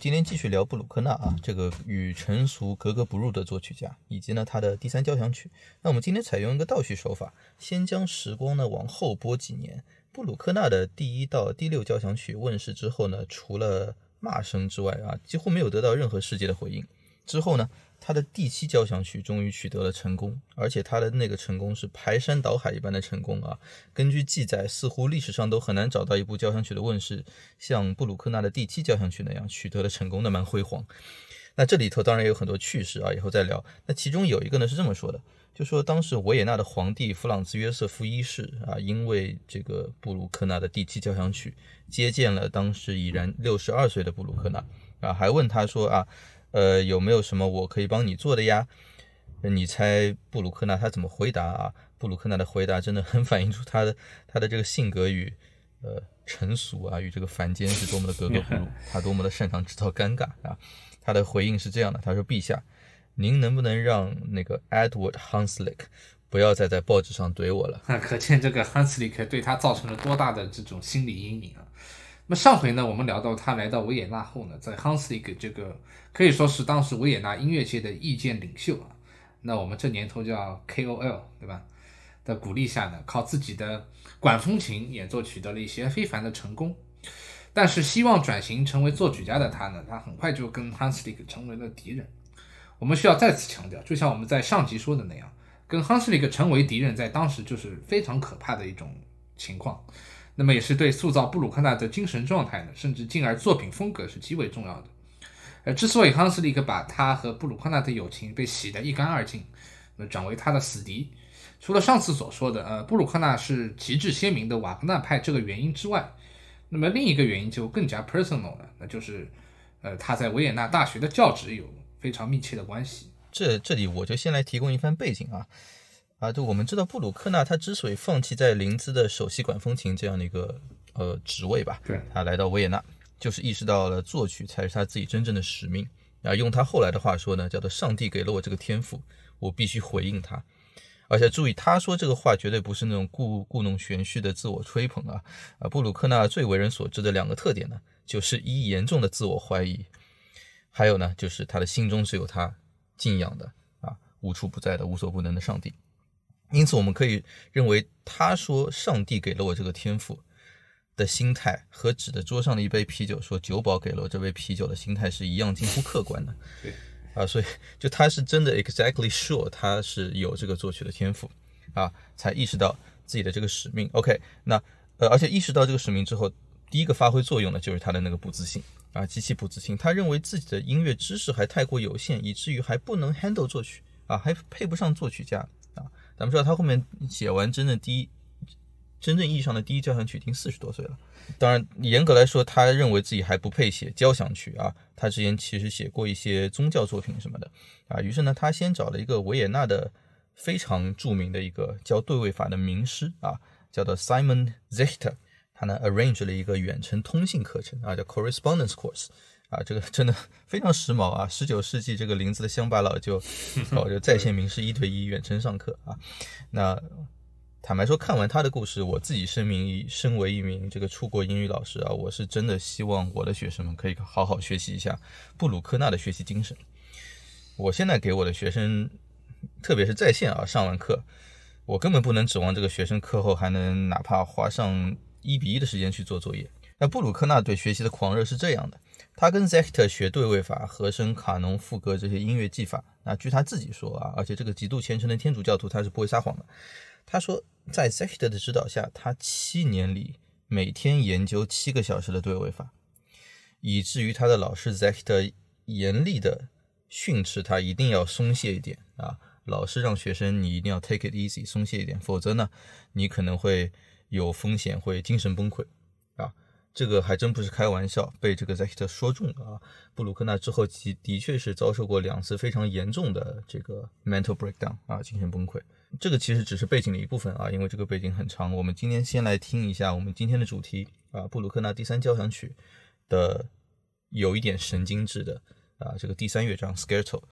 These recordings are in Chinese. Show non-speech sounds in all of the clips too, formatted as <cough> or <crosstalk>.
今天继续聊布鲁克纳啊，这个与成熟格格不入的作曲家，以及呢他的第三交响曲。那我们今天采用一个倒叙手法，先将时光呢往后拨几年。布鲁克纳的第一到第六交响曲问世之后呢，除了骂声之外啊，几乎没有得到任何世界的回应。之后呢，他的第七交响曲终于取得了成功，而且他的那个成功是排山倒海一般的成功啊！根据记载，似乎历史上都很难找到一部交响曲的问世像布鲁克纳的第七交响曲那样取得了成功，那蛮辉煌。那这里头当然也有很多趣事啊，以后再聊。那其中有一个呢是这么说的，就说当时维也纳的皇帝弗朗兹约瑟夫一世啊，因为这个布鲁克纳的第七交响曲，接见了当时已然六十二岁的布鲁克纳啊，还问他说啊。呃，有没有什么我可以帮你做的呀？你猜布鲁克纳他怎么回答啊？布鲁克纳的回答真的很 <laughs> 反映出他的他的这个性格与呃成熟啊，与这个凡间是多么的格格不入，他多么的擅长制造尴尬啊！他的回应是这样的，他说：“陛下，您能不能让那个 Edward Hanslick 不要再在报纸上怼我了？” <laughs> 那可见这个 Hanslick 对他造成了多大的这种心理阴影啊！那么上回呢，我们聊到他来到维也纳后呢，在 Hanslick 这个可以说是当时维也纳音乐界的意见领袖啊，那我们这年头叫 KOL 对吧？的鼓励下呢，靠自己的管风琴演奏取得了一些非凡的成功。但是希望转型成为作曲家的他呢，他很快就跟 Hanslick 成为了敌人。我们需要再次强调，就像我们在上集说的那样，跟 Hanslick 成为敌人，在当时就是非常可怕的一种情况。那么也是对塑造布鲁克纳的精神状态呢，甚至进而作品风格是极为重要的。呃，之所以康斯利克把他和布鲁克纳的友情被洗得一干二净，那转为他的死敌，除了上次所说的呃布鲁克纳是旗帜鲜明的瓦格纳派这个原因之外，那么另一个原因就更加 personal 了，那就是呃他在维也纳大学的教职有非常密切的关系。这这里我就先来提供一番背景啊。啊，就我们知道布鲁克纳他之所以放弃在林兹的首席管风琴这样的一个呃职位吧，对，他来到维也纳，就是意识到了作曲才是他自己真正的使命。啊，用他后来的话说呢，叫做上帝给了我这个天赋，我必须回应他。而且注意，他说这个话绝对不是那种故故弄玄虚的自我吹捧啊。啊，布鲁克纳最为人所知的两个特点呢，就是一严重的自我怀疑，还有呢，就是他的心中是有他敬仰的啊无处不在的无所不能的上帝。因此，我们可以认为，他说“上帝给了我这个天赋”的心态，和指着桌上的一杯啤酒说“酒保给了我这杯啤酒”的心态是一样近乎客观的。<laughs> 对，啊，所以就他是真的 exactly sure 他是有这个作曲的天赋，啊，才意识到自己的这个使命。OK，那呃，而且意识到这个使命之后，第一个发挥作用的就是他的那个不自信啊，极其不自信。他认为自己的音乐知识还太过有限，以至于还不能 handle 作曲啊，还配不上作曲家。咱们知道他后面写完真正第一、真正意义上的第一交响曲已经四十多岁了。当然，严格来说，他认为自己还不配写交响曲啊。他之前其实写过一些宗教作品什么的啊。于是呢，他先找了一个维也纳的非常著名的一个教对位法的名师啊，叫做 Simon Zichter。他呢 arrange 了一个远程通信课程啊，叫 Correspondence Course。啊，这个真的 <laughs> 非常时髦啊！十九世纪这个林子的乡巴佬就 <laughs> 搞这在线名师一对一远程上课啊。那坦白说，看完他的故事，我自己声明，身为一名这个出国英语老师啊，我是真的希望我的学生们可以好好学习一下布鲁克纳的学习精神。我现在给我的学生，特别是在线啊，上完课，我根本不能指望这个学生课后还能哪怕花上一比一的时间去做作业。那布鲁克纳对学习的狂热是这样的，他跟 Zect 学对位法、和声、卡农、副歌这些音乐技法。那据他自己说啊，而且这个极度虔诚的天主教徒他是不会撒谎的。他说，在 Zect 的指导下，他七年里每天研究七个小时的对位法，以至于他的老师 Zect 严厉的训斥他一定要松懈一点啊。老师让学生你一定要 take it easy，松懈一点，否则呢，你可能会有风险会精神崩溃。这个还真不是开玩笑，被这个 Zect 说中了啊！布鲁克纳之后，其的确是遭受过两次非常严重的这个 mental breakdown 啊，精神崩溃。这个其实只是背景的一部分啊，因为这个背景很长。我们今天先来听一下我们今天的主题啊，布鲁克纳第三交响曲的有一点神经质的啊，这个第三乐章 Scherzo。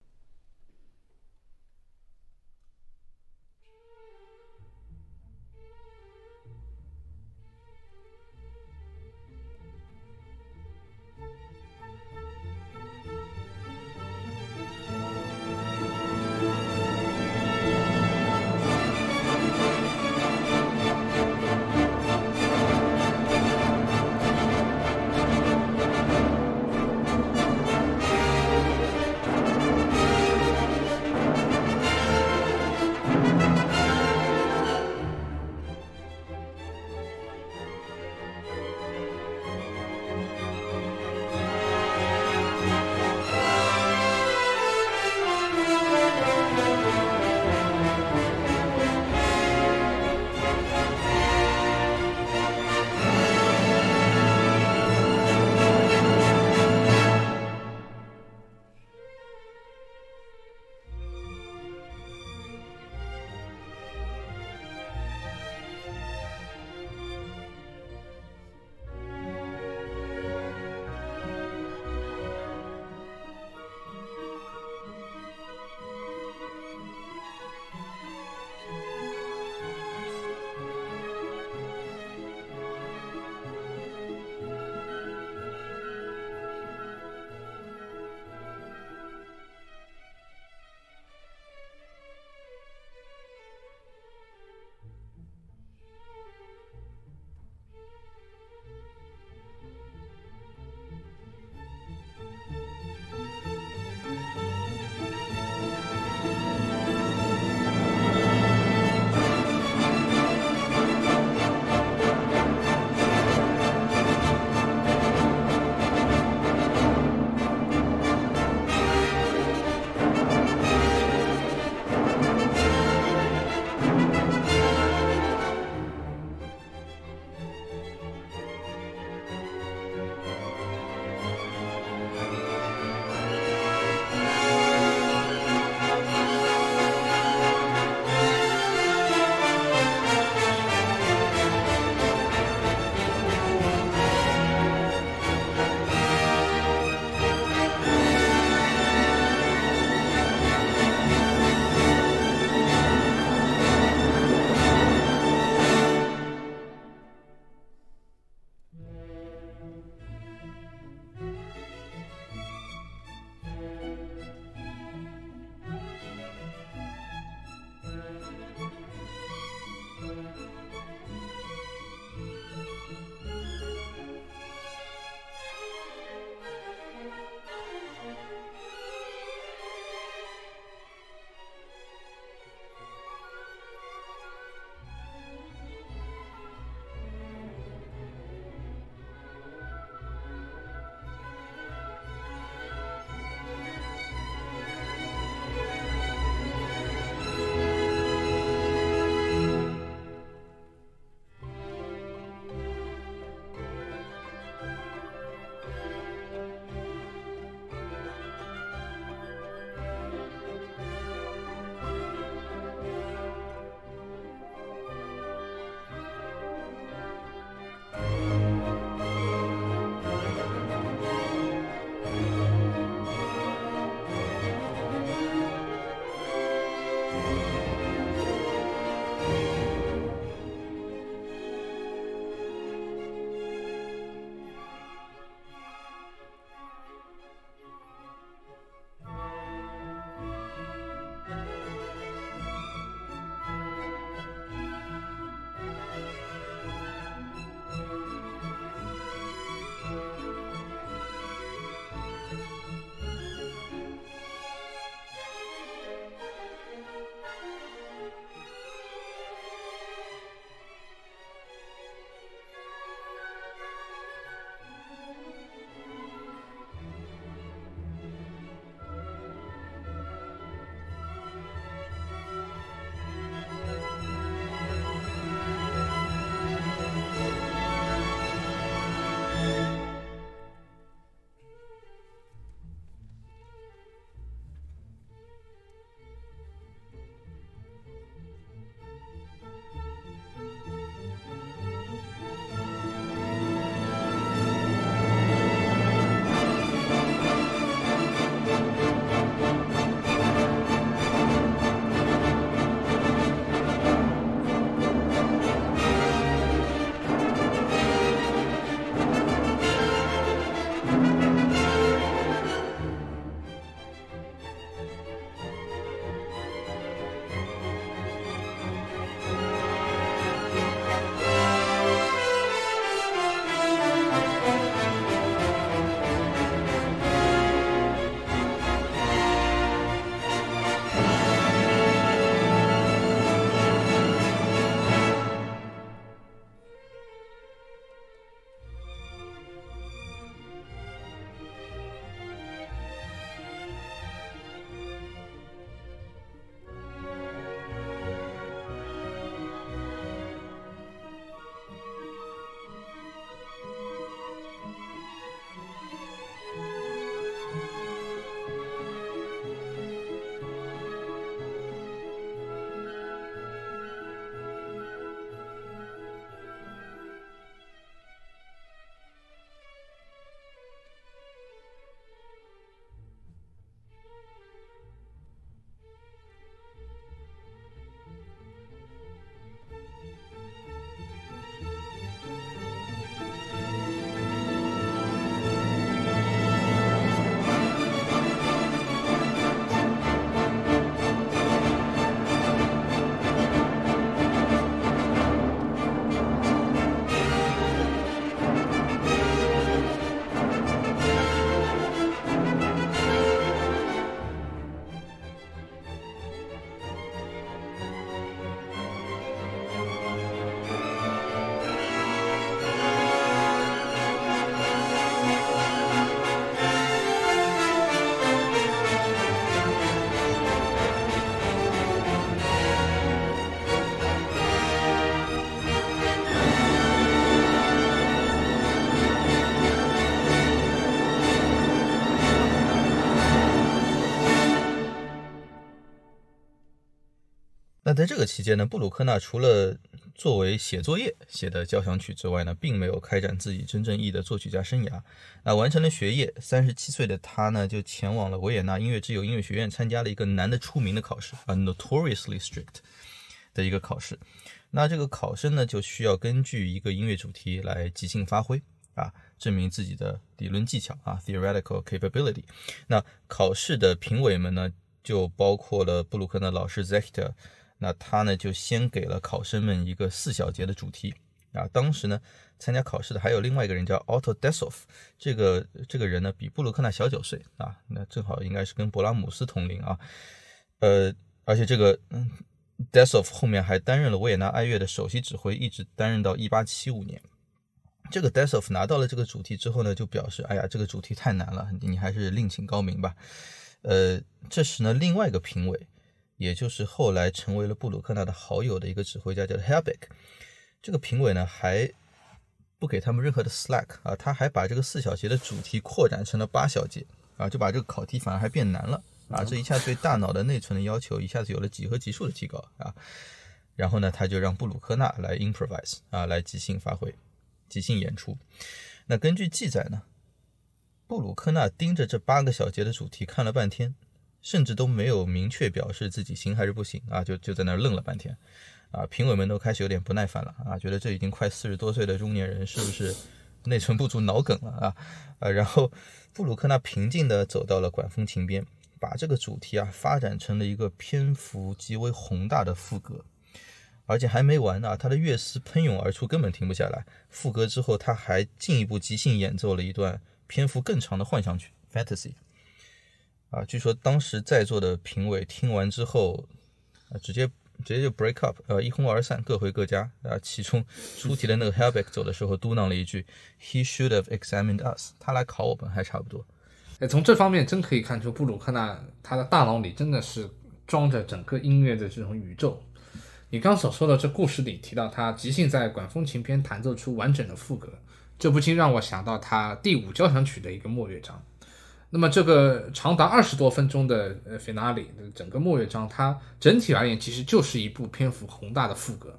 在这个期间呢，布鲁克纳除了作为写作业写的交响曲之外呢，并没有开展自己真正意义的作曲家生涯。那完成了学业，三十七岁的他呢，就前往了维也纳音乐之友音乐学院，参加了一个难得出名的考试啊，notoriously strict 的一个考试。那这个考生呢，就需要根据一个音乐主题来即兴发挥啊，证明自己的理论技巧啊，theoretical capability。那考试的评委们呢，就包括了布鲁克纳老师 Zechter。那他呢，就先给了考生们一个四小节的主题啊。当时呢，参加考试的还有另外一个人叫 Otto Dessov，这个这个人呢比布鲁克纳小九岁啊，那正好应该是跟勃拉姆斯同龄啊。呃，而且这个嗯，Dessov 后面还担任了维也纳爱乐的首席指挥，一直担任到一八七五年。这个 Dessov 拿到了这个主题之后呢，就表示，哎呀，这个主题太难了，你还是另请高明吧。呃，这时呢，另外一个评委。也就是后来成为了布鲁克纳的好友的一个指挥家，叫 Helbeck。这个评委呢，还不给他们任何的 slack 啊，他还把这个四小节的主题扩展成了八小节啊，就把这个考题反而还变难了啊，这一下对大脑的内存的要求一下子有了几何级数的提高啊。然后呢，他就让布鲁克纳来 improvise 啊，来即兴发挥、即兴演出。那根据记载呢，布鲁克纳盯着这八个小节的主题看了半天。甚至都没有明确表示自己行还是不行啊，就就在那愣了半天，啊，评委们都开始有点不耐烦了啊，觉得这已经快四十多岁的中年人是不是 <laughs> 内存不足脑梗了啊？啊，然后布鲁克纳平静地走到了管风琴边，把这个主题啊发展成了一个篇幅极为宏大的副歌，而且还没完呢，他的乐思喷涌而出，根本停不下来。副歌之后，他还进一步即兴演奏了一段篇幅更长的幻想曲 （Fantasy）。啊，据说当时在座的评委听完之后，啊，直接直接就 break up，呃，一哄而散，各回各家。啊，其中出题的那个 Helbeck 走的时候嘟囔了一句：“He should have examined us。”他来考我们还差不多。哎，从这方面真可以看出布鲁克纳他的大脑里真的是装着整个音乐的这种宇宙。你刚所说的这故事里提到他即兴在管风琴边弹奏出完整的副歌，这不禁让我想到他第五交响曲的一个末乐章。那么这个长达二十多分钟的呃 finale 的整个末乐章，它整体而言其实就是一部篇幅宏大的副歌。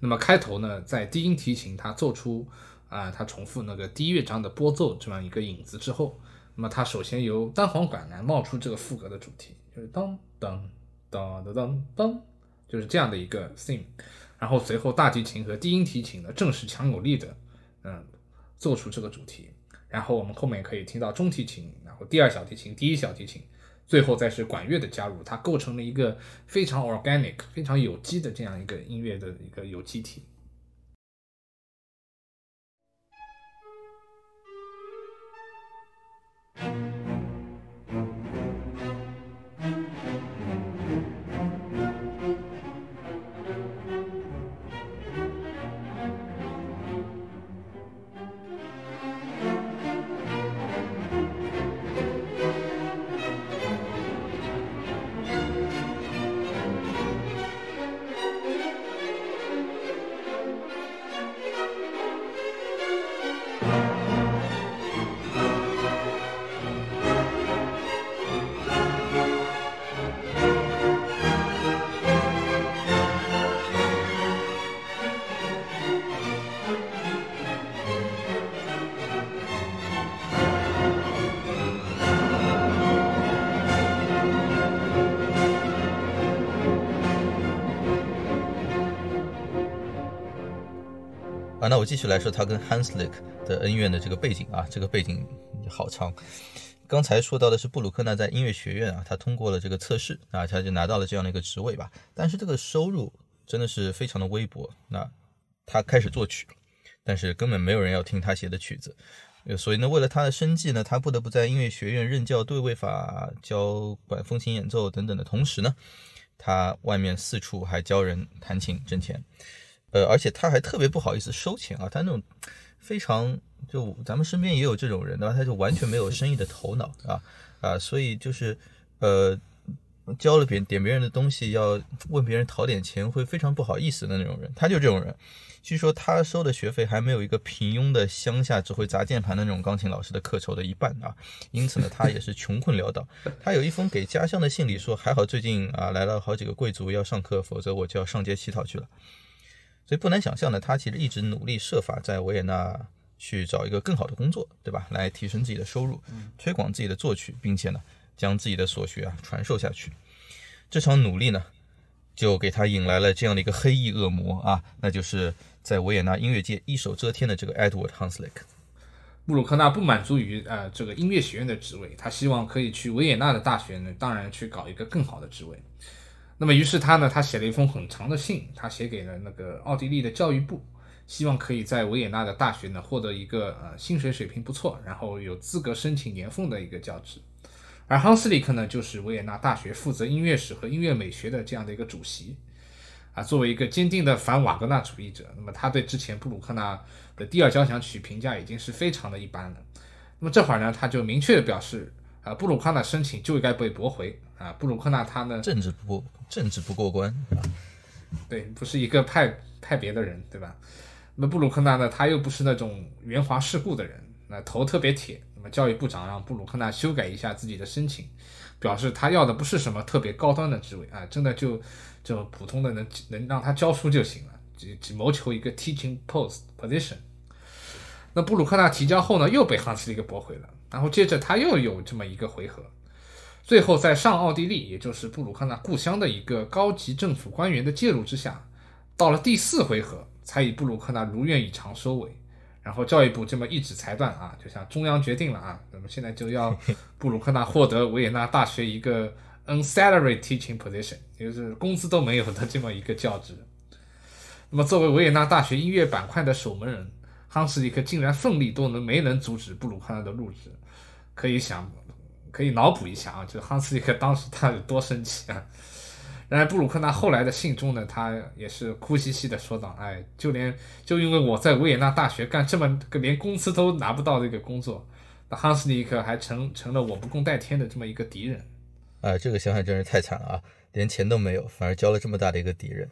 那么开头呢，在低音提琴它奏出啊，它重复那个第一乐章的拨奏这样一个影子之后，那么它首先由单簧管来冒出这个副歌的主题，就是当当当当当当，就是这样的一个 theme。然后随后大提琴和低音提琴呢，正是强有力的嗯奏出这个主题。然后我们后面可以听到中提琴，然后第二小提琴、第一小提琴，最后再是管乐的加入，它构成了一个非常 organic、非常有机的这样一个音乐的一个有机体。我继续来说他跟 Hans Lick 的恩怨的这个背景啊，这个背景好长。刚才说到的是布鲁克纳在音乐学院啊，他通过了这个测试啊，他就拿到了这样的一个职位吧。但是这个收入真的是非常的微薄。那他开始作曲，但是根本没有人要听他写的曲子。所以呢，为了他的生计呢，他不得不在音乐学院任教对位法、教管风琴演奏等等的同时呢，他外面四处还教人弹琴挣钱。呃，而且他还特别不好意思收钱啊，他那种非常就咱们身边也有这种人对吧？他就完全没有生意的头脑啊啊，所以就是呃交了别点别人的东西要问别人讨点钱会非常不好意思的那种人，他就这种人。据说他收的学费还没有一个平庸的乡下只会砸键盘的那种钢琴老师的课酬的一半啊，因此呢，他也是穷困潦倒。他有一封给家乡的信里说，还好最近啊来了好几个贵族要上课，否则我就要上街乞讨去了。所以不难想象呢，他其实一直努力设法在维也纳去找一个更好的工作，对吧？来提升自己的收入，推广自己的作曲，并且呢，将自己的所学啊传授下去。这场努力呢，就给他引来了这样的一个黑翼恶魔啊，那就是在维也纳音乐界一手遮天的这个 Edward Hanslick。布鲁克纳不满足于呃这个音乐学院的职位，他希望可以去维也纳的大学呢，当然去搞一个更好的职位。那么于是他呢，他写了一封很长的信，他写给了那个奥地利的教育部，希望可以在维也纳的大学呢获得一个呃薪水水平不错，然后有资格申请年俸的一个教职。而亨斯里克呢，就是维也纳大学负责音乐史和音乐美学的这样的一个主席。啊，作为一个坚定的反瓦格纳主义者，那么他对之前布鲁克纳的第二交响曲评价已经是非常的一般了。那么这会儿呢，他就明确表示，啊，布鲁克纳申请就应该被驳回。啊，布鲁克纳他呢，政治不过政治不过关啊，对，不是一个派派别的人，对吧？那么布鲁克纳呢，他又不是那种圆滑世故的人，那头特别铁。那么教育部长让布鲁克纳修改一下自己的申请，表示他要的不是什么特别高端的职位啊，真的就就普通的能能让他教书就行了，只只谋求一个 teaching post position。那布鲁克纳提交后呢，又被汉斯利给驳回了，然后接着他又有这么一个回合。最后，在上奥地利，也就是布鲁克纳故乡的一个高级政府官员的介入之下，到了第四回合，才以布鲁克纳如愿以偿收尾。然后教育部这么一纸裁断啊，就像中央决定了啊，那么现在就要 <laughs> 布鲁克纳获得维也纳大学一个 unsalary teaching position，也就是工资都没有的这么一个教职。那么作为维也纳大学音乐板块的守门人，康斯里克竟然奋力都能没能阻止布鲁克纳的入职，可以想。可以脑补一下啊，就汉斯利克当时他有多生气啊！然而布鲁克纳后来的信中呢，他也是哭兮兮的说道：“哎，就连就因为我在维也纳大学干这么个连工资都拿不到的一个工作，那汉斯利克还成成了我不共戴天的这么一个敌人。”哎，这个想想真是太惨了啊！连钱都没有，反而交了这么大的一个敌人，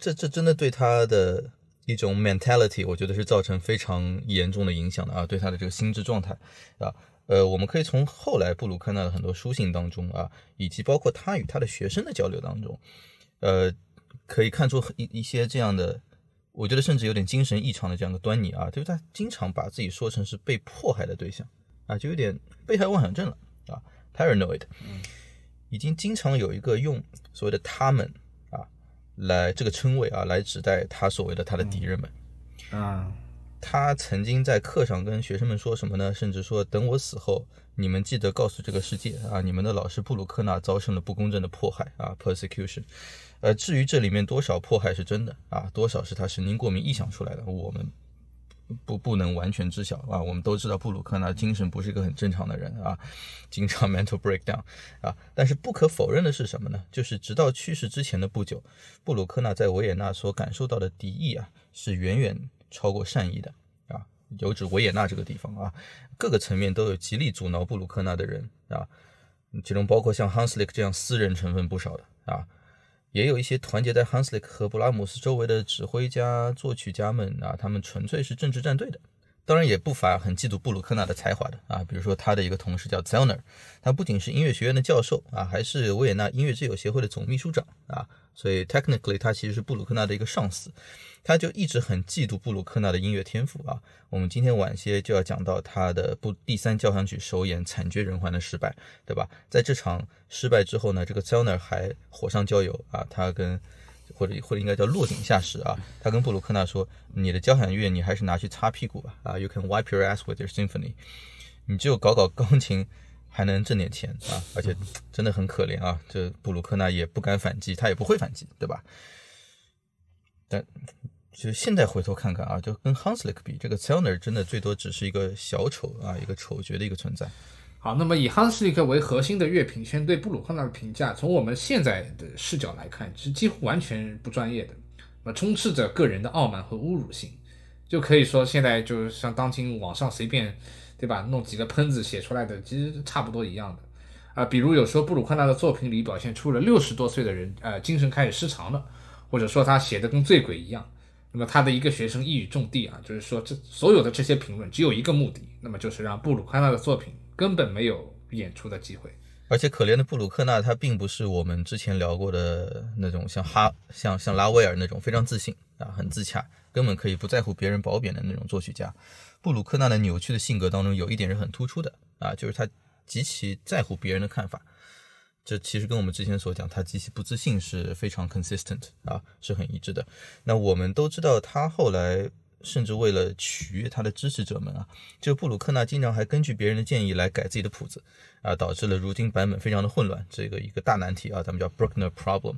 这这真的对他的一种 mentality，我觉得是造成非常严重的影响的啊，对他的这个心智状态啊。呃，我们可以从后来布鲁克纳的很多书信当中啊，以及包括他与他的学生的交流当中，呃，可以看出一一些这样的，我觉得甚至有点精神异常的这样的端倪啊，就是他经常把自己说成是被迫害的对象啊，就有点被害妄想症了啊，paranoid，已经经常有一个用所谓的他们啊来这个称谓啊来指代他所谓的他的敌人们啊。他曾经在课上跟学生们说什么呢？甚至说，等我死后，你们记得告诉这个世界啊，你们的老师布鲁克纳遭受了不公正的迫害啊，persecution。呃，至于这里面多少迫害是真的啊，多少是他神经过敏臆想出来的，我们不不能完全知晓啊。我们都知道布鲁克纳精神不是一个很正常的人啊，经常 <laughs> mental breakdown 啊。但是不可否认的是什么呢？就是直到去世之前的不久，布鲁克纳在维也纳所感受到的敌意啊，是远远。超过善意的啊，有指维也纳这个地方啊，各个层面都有极力阻挠布鲁克纳的人啊，其中包括像 Hanslick 这样私人成分不少的啊，也有一些团结在 Hanslick 和布拉姆斯周围的指挥家、作曲家们啊，他们纯粹是政治战队的。当然也不乏很嫉妒布鲁克纳的才华的啊，比如说他的一个同事叫 Zellner，他不仅是音乐学院的教授啊，还是维也纳音乐之友协会的总秘书长啊，所以 technically 他其实是布鲁克纳的一个上司，他就一直很嫉妒布鲁克纳的音乐天赋啊。我们今天晚些就要讲到他的不第三交响曲首演惨绝人寰的失败，对吧？在这场失败之后呢，这个 Zellner 还火上浇油啊，他跟或者或者应该叫落井下石啊！他跟布鲁克纳说：“你的交响乐你还是拿去擦屁股吧啊！You can wipe your ass with your symphony。你就搞搞钢琴还能挣点钱啊！而且真的很可怜啊！这布鲁克纳也不敢反击，他也不会反击，对吧？但就现在回头看看啊，就跟 Hanslick 比，这个 Zellner 真的最多只是一个小丑啊，一个丑角的一个存在。”好，那么以 Hanslick 为核心的乐评圈对布鲁克纳的评价，从我们现在的视角来看，是几乎完全不专业的，那么充斥着个人的傲慢和侮辱性，就可以说现在就是像当今网上随便，对吧，弄几个喷子写出来的，其实差不多一样的。啊，比如有时候布鲁克纳的作品里表现出了六十多岁的人，呃，精神开始失常了，或者说他写的跟醉鬼一样。那么他的一个学生一语中的啊，就是说这所有的这些评论只有一个目的，那么就是让布鲁克纳的作品根本没有演出的机会。而且可怜的布鲁克纳，他并不是我们之前聊过的那种像哈像像拉威尔那种非常自信啊、很自洽，根本可以不在乎别人褒贬的那种作曲家。布鲁克纳的扭曲的性格当中有一点是很突出的啊，就是他极其在乎别人的看法。这其实跟我们之前所讲他极其不自信是非常 consistent 啊，是很一致的。那我们都知道，他后来甚至为了取悦他的支持者们啊，这布鲁克纳经常还根据别人的建议来改自己的谱子啊，导致了如今版本非常的混乱，这个一个大难题啊，咱们叫 Bruckner problem。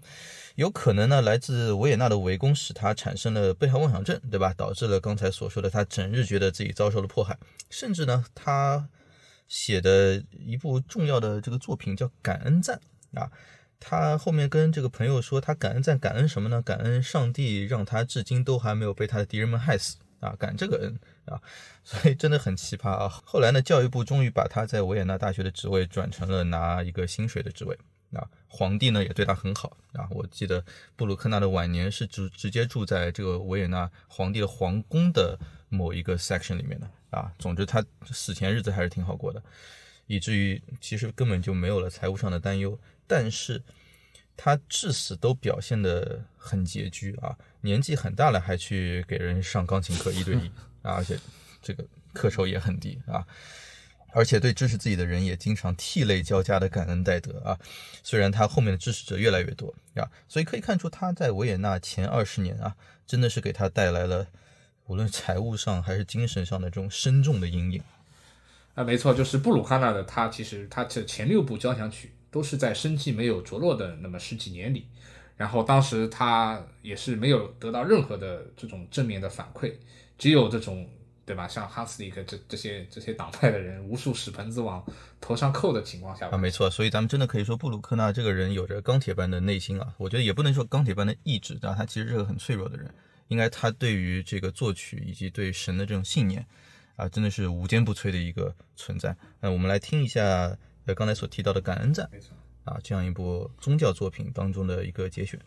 有可能呢，来自维也纳的围攻使他产生了被害妄想症，对吧？导致了刚才所说的他整日觉得自己遭受了迫害，甚至呢，他。写的一部重要的这个作品叫《感恩赞》啊，他后面跟这个朋友说，他感恩赞感恩什么呢？感恩上帝让他至今都还没有被他的敌人们害死啊，感这个恩啊，所以真的很奇葩啊。后来呢，教育部终于把他在维也纳大学的职位转成了拿一个薪水的职位啊。皇帝呢也对他很好啊，我记得布鲁克纳的晚年是直直接住在这个维也纳皇帝的皇宫的某一个 section 里面的。啊，总之他死前日子还是挺好过的，以至于其实根本就没有了财务上的担忧。但是他至死都表现得很拮据啊，年纪很大了还去给人上钢琴课一对一啊，<laughs> 而且这个课酬也很低啊，而且对支持自己的人也经常涕泪交加的感恩戴德啊。虽然他后面的支持者越来越多啊，所以可以看出他在维也纳前二十年啊，真的是给他带来了。无论财务上还是精神上的这种深重的阴影，啊，没错，就是布鲁克纳的他，其实他这前六部交响曲都是在生计没有着落的那么十几年里，然后当时他也是没有得到任何的这种正面的反馈，只有这种对吧，像哈斯里克这这些这些党派的人无数屎盆子往头上扣的情况下，啊，没错，所以咱们真的可以说布鲁克纳这个人有着钢铁般的内心啊，我觉得也不能说钢铁般的意志，但他其实是个很脆弱的人。应该他对于这个作曲以及对神的这种信念，啊，真的是无坚不摧的一个存在。那我们来听一下呃刚才所提到的《感恩赞》，啊，这样一部宗教作品当中的一个节选。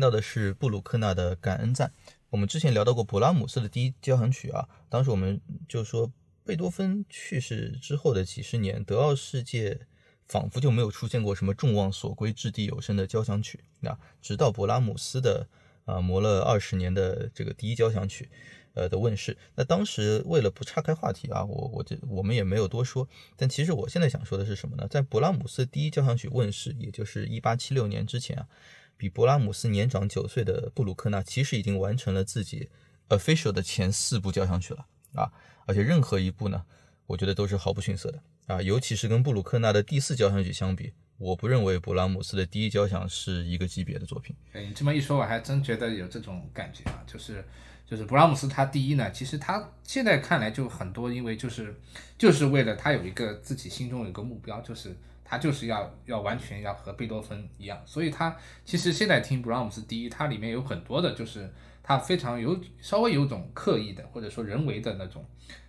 听到的是布鲁克纳的《感恩赞》。我们之前聊到过勃拉姆斯的第一交响曲啊，当时我们就说贝多芬去世之后的几十年，德奥世界仿佛就没有出现过什么众望所归、掷地有声的交响曲啊，直到勃拉姆斯的啊磨了二十年的这个第一交响曲。呃的问世，那当时为了不岔开话题啊，我我这我们也没有多说。但其实我现在想说的是什么呢？在勃拉姆斯第一交响曲问世，也就是一八七六年之前啊，比勃拉姆斯年长九岁的布鲁克纳其实已经完成了自己 official 的前四部交响曲了啊，而且任何一部呢，我觉得都是毫不逊色的啊，尤其是跟布鲁克纳的第四交响曲相比，我不认为勃拉姆斯的第一交响是一个级别的作品。哎，你这么一说，我还真觉得有这种感觉啊，就是。就是布拉姆斯他第一呢，其实他现在看来就很多，因为就是就是为了他有一个自己心中有一个目标，就是他就是要要完全要和贝多芬一样，所以他其实现在听布拉姆斯第一，它里面有很多的就是他非常有稍微有种刻意的或者说人为的那种，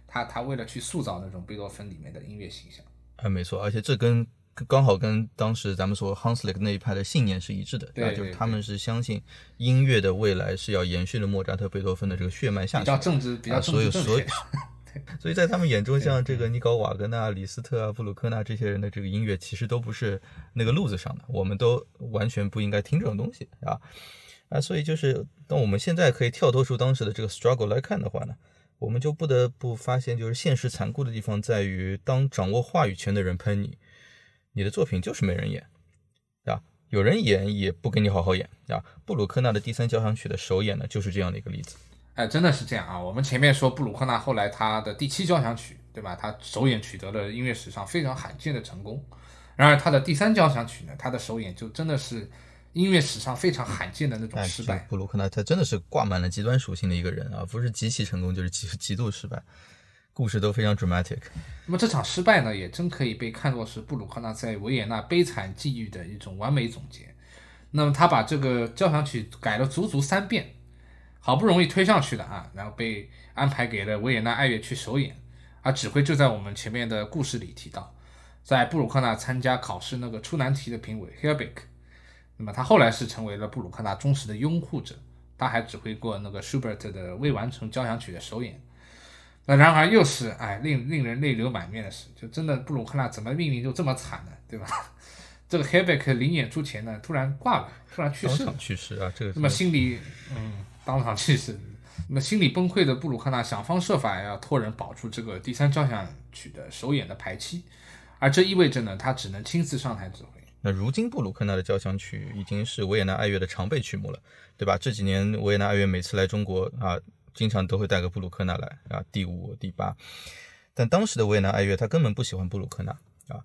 他他为了去塑造那种贝多芬里面的音乐形象。啊，没错，而且这跟。刚好跟当时咱们说 Hanslick 那一派的信念是一致的，对，就是他们是相信音乐的未来是要延续了莫扎特、贝多芬的这个血脉下去，比较政治，比较所以所有所 <laughs> 以在他们眼中，像这个尼高瓦格纳、李斯特啊、布鲁克纳这些人的这个音乐，其实都不是那个路子上的，我们都完全不应该听这种东西啊啊！所以就是当我们现在可以跳脱出当时的这个 struggle 来看的话呢，我们就不得不发现，就是现实残酷的地方在于，当掌握话语权的人喷你。你的作品就是没人演，啊，有人演也不给你好好演，啊。布鲁克纳的第三交响曲的首演呢，就是这样的一个例子。哎，真的是这样啊！我们前面说布鲁克纳后来他的第七交响曲，对吧？他首演取得了音乐史上非常罕见的成功。然而他的第三交响曲呢，他的首演就真的是音乐史上非常罕见的那种失败。布鲁克纳他真的是挂满了极端属性的一个人啊，不是极其成功，就是极极度失败。故事都非常 dramatic。那么这场失败呢，也真可以被看作是布鲁克纳在维也纳悲惨际遇的一种完美总结。那么他把这个交响曲改了足足三遍，好不容易推上去的啊，然后被安排给了维也纳爱乐去首演。而指挥就在我们前面的故事里提到，在布鲁克纳参加考试那个出难题的评委 Helbig，那么他后来是成为了布鲁克纳忠实的拥护者。他还指挥过那个 Schubert 的未完成交响曲的首演。那然而又是哎，令令人泪流满面的事，就真的布鲁克纳怎么命运就这么惨呢？对吧？这个 Herbeck 临演出前呢，突然挂了，突然去世了。去世啊，这个。那么心里，嗯，当场去世。那心理崩溃的布鲁克纳想方设法要托人保住这个第三交响曲的首演的排期，而这意味着呢，他只能亲自上台指挥。那如今布鲁克纳的交响曲已经是维也纳爱乐的常备曲目了，对吧？这几年维也纳爱乐每次来中国啊。经常都会带个布鲁克纳来啊，第五、第八。但当时的维也纳爱乐他根本不喜欢布鲁克纳啊。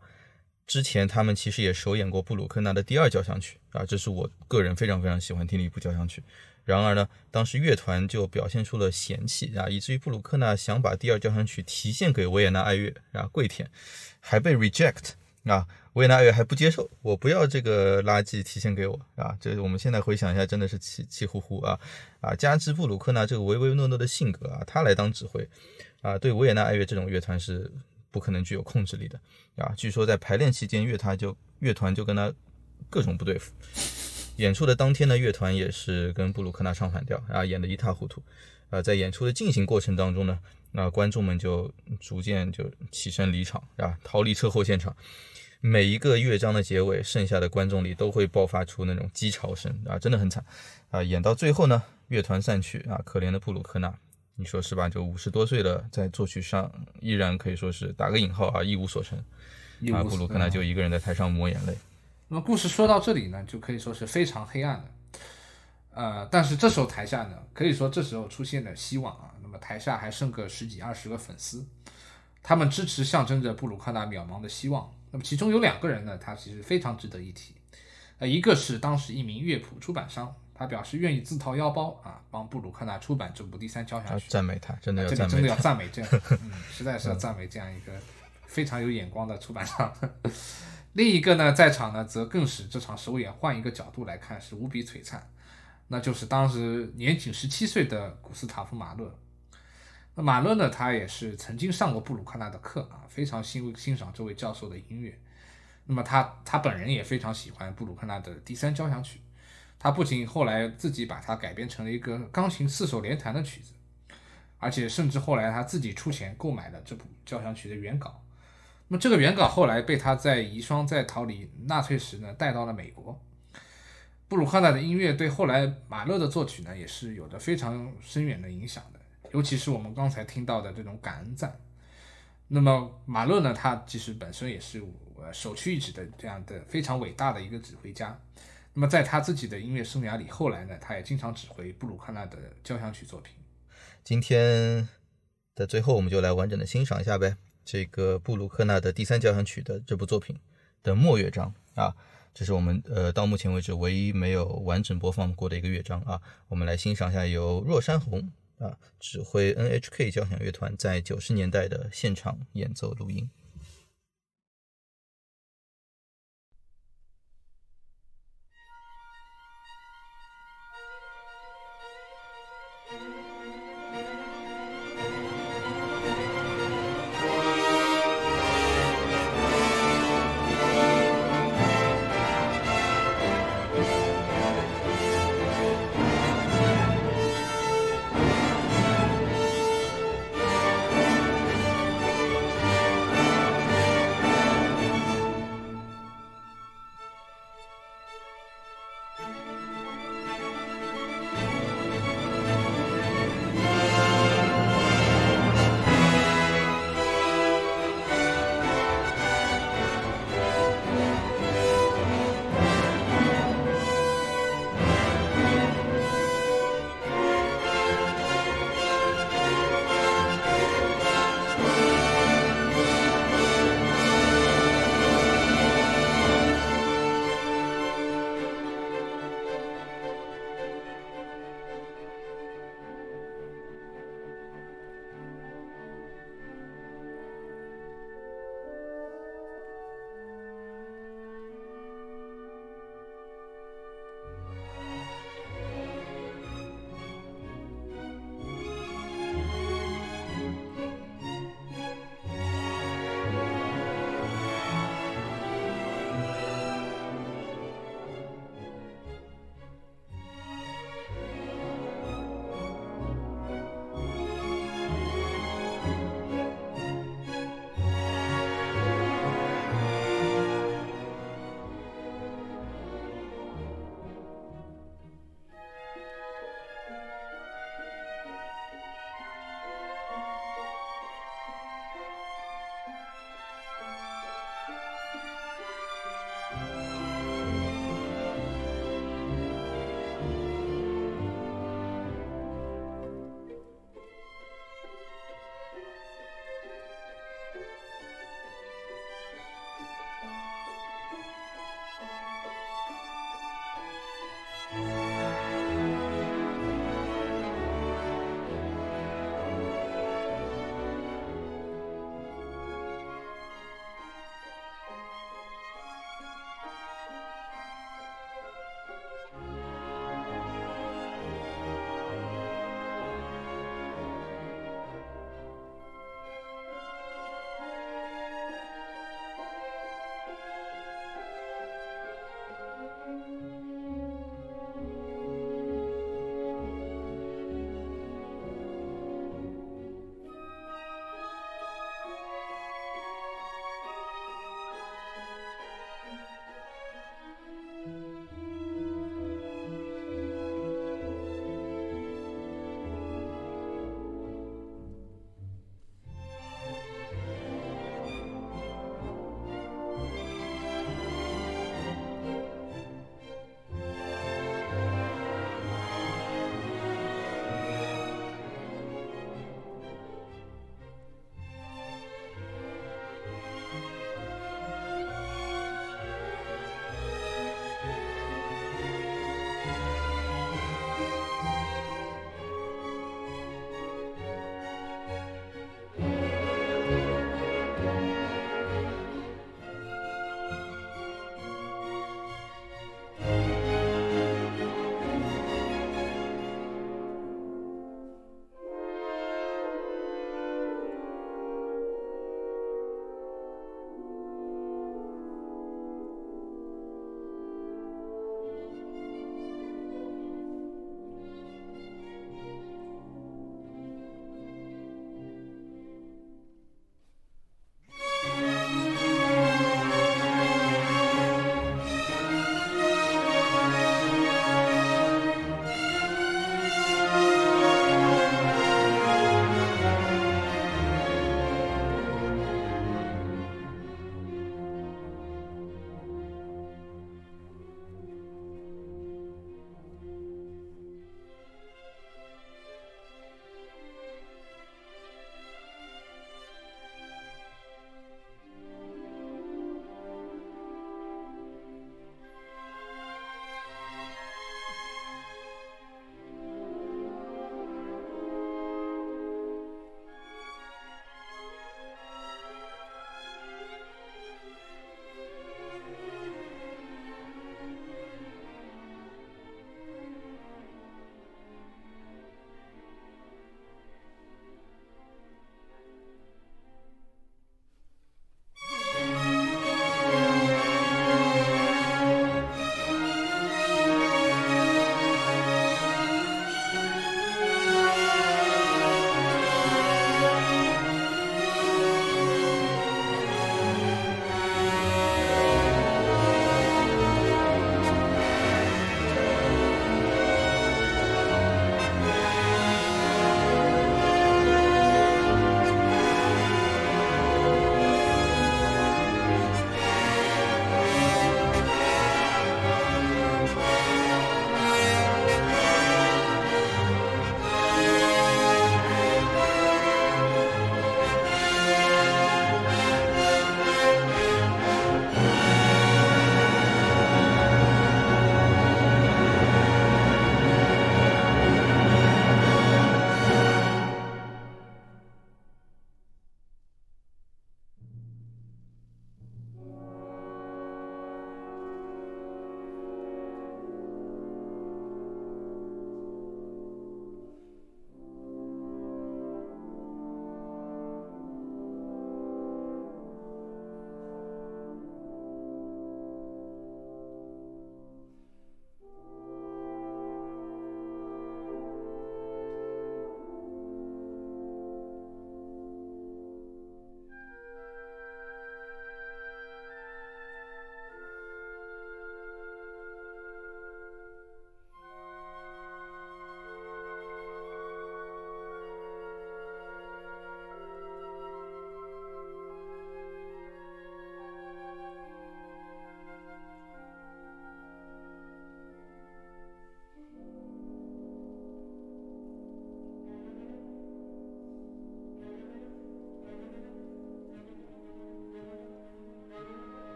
之前他们其实也首演过布鲁克纳的第二交响曲啊，这是我个人非常非常喜欢听的一部交响曲。然而呢，当时乐团就表现出了嫌弃啊，以至于布鲁克纳想把第二交响曲提献给维也纳爱乐啊，跪舔，还被 reject 啊。维也纳爱乐还不接受，我不要这个垃圾提前给我啊！这我们现在回想一下，真的是气气呼呼啊啊！加之布鲁克纳这个唯唯诺诺的性格啊，他来当指挥啊，对维也纳爱乐这种乐团是不可能具有控制力的啊！据说在排练期间，乐团就乐团就跟他各种不对付，演出的当天呢，乐团也是跟布鲁克纳唱反调啊，演得一塌糊涂啊！在演出的进行过程当中呢，那观众们就逐渐就起身离场啊，逃离车祸现场。每一个乐章的结尾，剩下的观众里都会爆发出那种鸡潮声啊，真的很惨啊！演到最后呢，乐团散去啊，可怜的布鲁克纳，你说是吧？就五十多岁了，在作曲上依然可以说是打个引号啊，一无所成啊。布鲁克纳就一个人在台上抹眼泪。那么故事说到这里呢，就可以说是非常黑暗的。呃，但是这时候台下呢，可以说这时候出现了希望啊。那么台下还剩个十几二十个粉丝，他们支持象征着布鲁克纳渺茫的希望。那么其中有两个人呢，他其实非常值得一提，呃，一个是当时一名乐谱出版商，他表示愿意自掏腰包啊，帮布鲁克纳出版这部第三交响曲，赞美他，真的要赞美，真的要赞美这样，<laughs> 嗯，实在是要赞美这样一个非常有眼光的出版商。另一个呢，在场呢，则更使这场首演换一个角度来看是无比璀璨，那就是当时年仅十七岁的古斯塔夫马勒。那马勒呢？他也是曾经上过布鲁克纳的课啊，非常欣欣赏这位教授的音乐。那么他他本人也非常喜欢布鲁克纳的第三交响曲。他不仅后来自己把它改编成了一个钢琴四手联弹的曲子，而且甚至后来他自己出钱购买了这部交响曲的原稿。那么这个原稿后来被他在遗孀在逃离纳粹时呢带到了美国。布鲁克纳的音乐对后来马勒的作曲呢也是有着非常深远的影响的，尤其是我们刚才听到的这种感恩赞。那么马勒呢，他其实本身也是首屈一指的这样的非常伟大的一个指挥家。那么在他自己的音乐生涯里，后来呢，他也经常指挥布鲁克纳的交响曲作品。今天的最后，我们就来完整的欣赏一下呗。这个布鲁克纳的第三交响曲的这部作品的末乐章啊，这是我们呃到目前为止唯一没有完整播放过的一个乐章啊。我们来欣赏一下由若山红啊指挥 NHK 交响乐团在九十年代的现场演奏录音。